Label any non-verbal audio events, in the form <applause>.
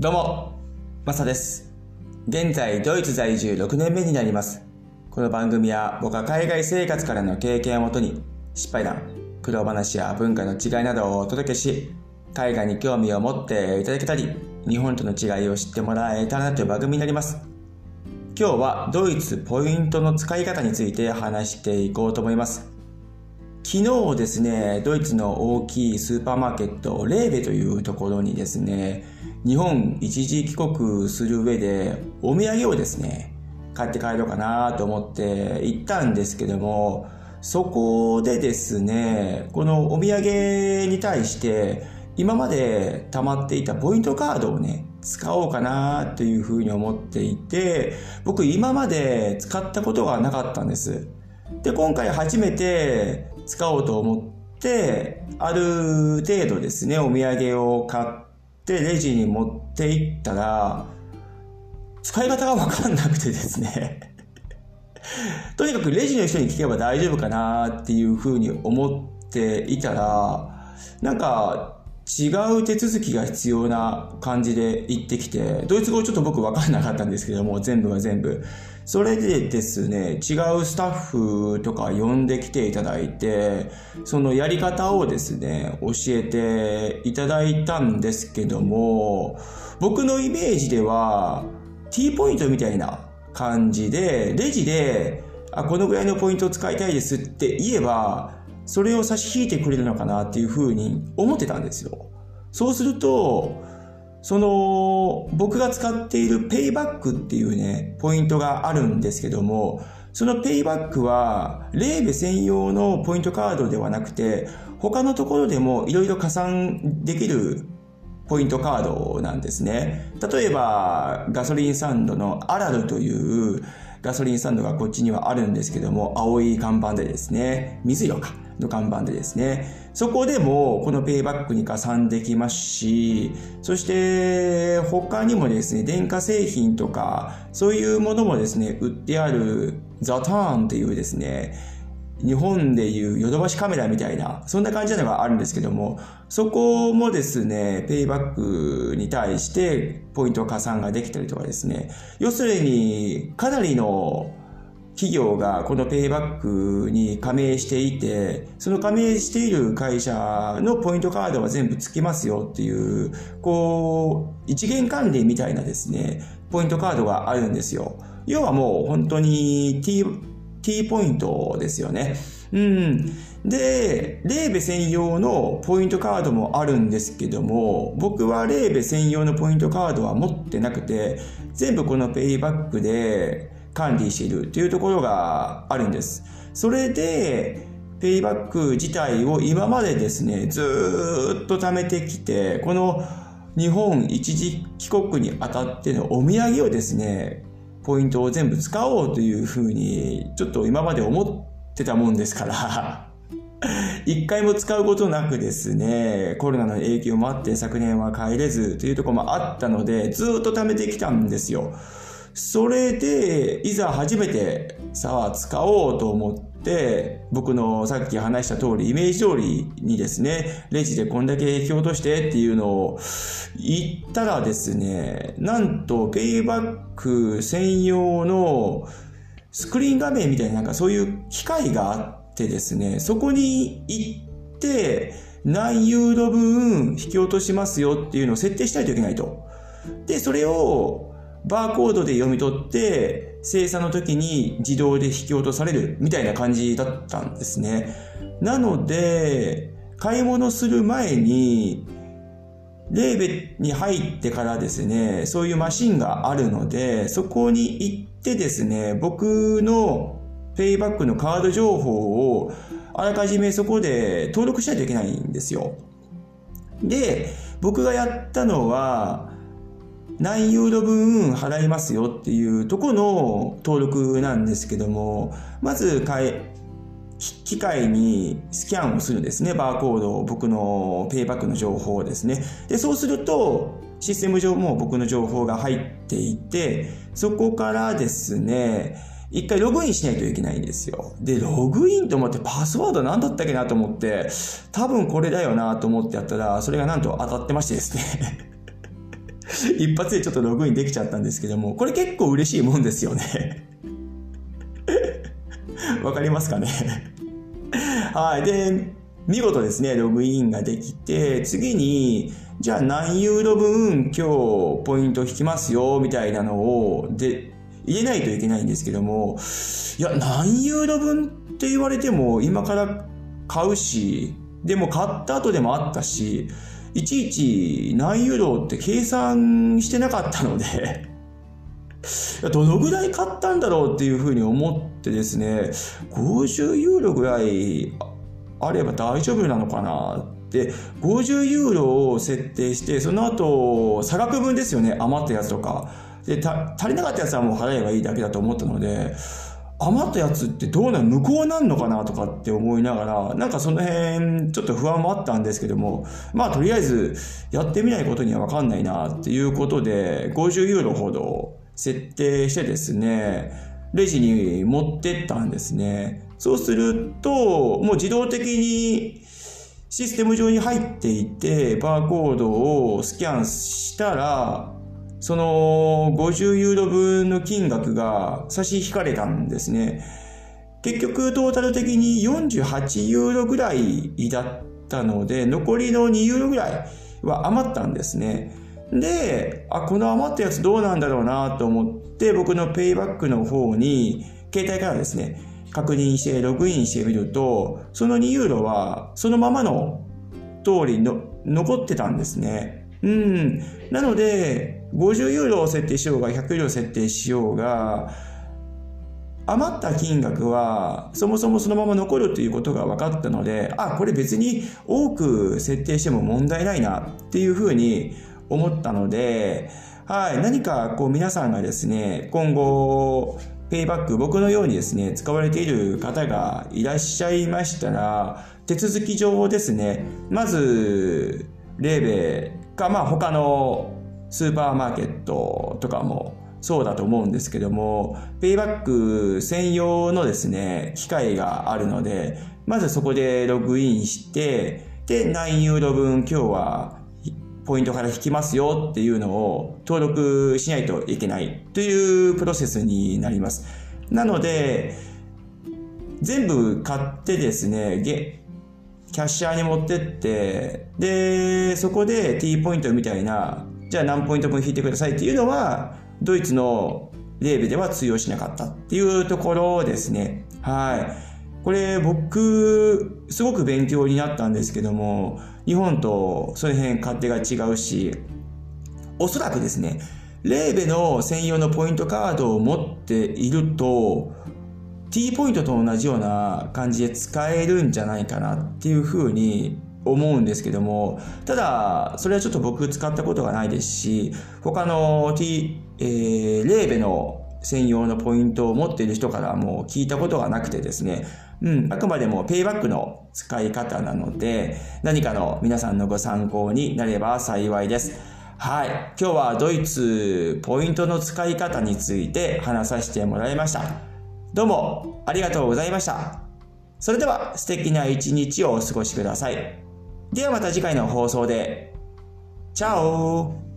どうも、マサです。現在、ドイツ在住6年目になります。この番組は僕は海外生活からの経験をもとに、失敗談、苦労話や文化の違いなどをお届けし、海外に興味を持っていただけたり、日本との違いを知ってもらえたらなという番組になります。今日はドイツポイントの使い方について話していこうと思います。昨日ですね、ドイツの大きいスーパーマーケット、レーベというところにですね、日本一時帰国する上でお土産をですね、買って帰ろうかなと思って行ったんですけども、そこでですね、このお土産に対して今まで溜まっていたポイントカードをね、使おうかなというふうに思っていて、僕今まで使ったことがなかったんです。で、今回初めて使おうと思って、ある程度ですね、お土産を買ってレジに持っていったら、使い方がわかんなくてですね。<laughs> とにかくレジの人に聞けば大丈夫かなっていうふうに思っていたら、なんか違う手続きが必要な感じで行ってきて、ドイツ語ちょっと僕分かんなかったんですけども、全部が全部。それでですね、違うスタッフとか呼んできていただいて、そのやり方をですね、教えていただいたんですけども、僕のイメージでは、T ポイントみたいな感じで、レジで、あ、このぐらいのポイントを使いたいですって言えば、それを差し引いてくれるのかなっていうふうに思ってたんですよ。そうすると、その、僕が使っているペイバックっていうね、ポイントがあるんですけども、そのペイバックは、レーベ専用のポイントカードではなくて、他のところでもいろいろ加算できるポイントカードなんですね。例えば、ガソリンスタンドのアラルというガソリンスタンドがこっちにはあるんですけども、青い看板でですね、水色かの看板でですね、そこでもこのペイバックに加算できますし、そして他にもですね、電化製品とか、そういうものもですね、売ってあるザターンっていうですね、日本でいうヨドバシカメラみたいな、そんな感じなのがあるんですけども、そこもですね、ペイバックに対してポイント加算ができたりとかですね、要するにかなりの企業がこのペイバックに加盟していて、その加盟している会社のポイントカードは全部つきますよっていう、こう、一元管理みたいなですね、ポイントカードがあるんですよ。要はもう本当に T T ポイントですよね。うん。で、レーベ専用のポイントカードもあるんですけども、僕はレーベ専用のポイントカードは持ってなくて、全部このペイバックで管理しているというところがあるんです。それで、ペイバック自体を今までですね、ずーっと貯めてきて、この日本一時帰国にあたってのお土産をですね、ポイントを全部使おうというふうに、ちょっと今まで思ってたもんですから、<laughs> 一回も使うことなくですね、コロナの影響もあって昨年は帰れずというところもあったので、ずっと貯めてきたんですよ。それで、いざ初めてさあ使おうと思って、僕のさっき話した通り、イメージ通りにですね、レジでこんだけ引き落としてっていうのを言ったらですね、なんとペイバック専用のスクリーン画面みたいななんかそういう機械があってですね、そこに行って何ユーロ分引き落としますよっていうのを設定しないといけないと。で、それをバーコードで読み取って、精査の時に自動で引き落とされるみたいな感じだったんですね。なので、買い物する前に、レーベに入ってからですね、そういうマシンがあるので、そこに行ってですね、僕のペイバックのカード情報をあらかじめそこで登録しないといけないんですよ。で、僕がやったのは、何ユーロ分払いますよっていうとこの登録なんですけども、まず、機械にスキャンをするんですね。バーコードを僕のペイバックの情報をですね。で、そうすると、システム上も僕の情報が入っていて、そこからですね、一回ログインしないといけないんですよ。で、ログインと思ってパスワード何だったっけなと思って、多分これだよなと思ってやったら、それがなんと当たってましてですね。<laughs> 一発でちょっとログインできちゃったんですけども、これ結構嬉しいもんですよね。<laughs> わかりますかね？<laughs> はい。で、見事ですね、ログインができて、次に、じゃあ何ユーロ分今日ポイント引きますよ、みたいなのを、で、入れないといけないんですけども、いや、何ユーロ分って言われても今から買うし、でも買った後でもあったし、いちいち何ユーロって計算してなかったので <laughs> どのぐらい買ったんだろうっていうふうに思ってですね、50ユーロぐらいあれば大丈夫なのかなって50ユーロを設定してその後差額分ですよね。余ったやつとか。で足りなかったやつはもう払えばいいだけだと思ったので余ったやつってどうなの無効なんのかなとかって思いながらなんかその辺ちょっと不安もあったんですけどもまあとりあえずやってみないことには分かんないなっていうことで50ユーロほど設定してですねレジに持ってったんですね。そうすると、もう自動的にシステム上に入っていて、バーコードをスキャンしたら、その50ユーロ分の金額が差し引かれたんですね。結局トータル的に48ユーロぐらいだったので、残りの2ユーロぐらいは余ったんですね。で、あ、この余ったやつどうなんだろうなと思って、僕のペイバックの方に、携帯からですね、確認してログインしてみると、その2ユーロはそのままの通りの残ってたんですね。うん。なので、50ユーロを設定しようが、100ユーロを設定しようが、余った金額はそもそもそのまま残るということが分かったので、あ、これ別に多く設定しても問題ないなっていうふうに思ったので、はい、何かこう皆さんがですね、今後ペイバック、僕のようにですね、使われている方がいらっしゃいましたら、手続き上ですね、まず、レーベか、まあ他のスーパーマーケットとかもそうだと思うんですけども、ペイバック専用のですね、機械があるので、まずそこでログインして、で、何ユーロ分今日はポイントから引きますよっていうのを登録しないといけないというプロセスになります。なので、全部買ってですね、キャッシャーに持ってって、で、そこで T ポイントみたいな、じゃあ何ポイント分引いてくださいっていうのは、ドイツのレーベでは通用しなかったっていうところですね。はい。これ僕、すごく勉強になったんですけども、日本とその辺勝手が違うし、おそらくですね、レーベの専用のポイントカードを持っていると、T ポイントと同じような感じで使えるんじゃないかなっていうふうに思うんですけども、ただ、それはちょっと僕使ったことがないですし、他の T、えー、レーベの専用のポイントを持っている人からも聞いたことがなくてですね、うん、あくまでもペイバックの使い方なので、何かの皆さんのご参考になれば幸いです。はい。今日はドイツポイントの使い方について話させてもらいました。どうもありがとうございました。それでは素敵な一日をお過ごしください。ではまた次回の放送で。チャオ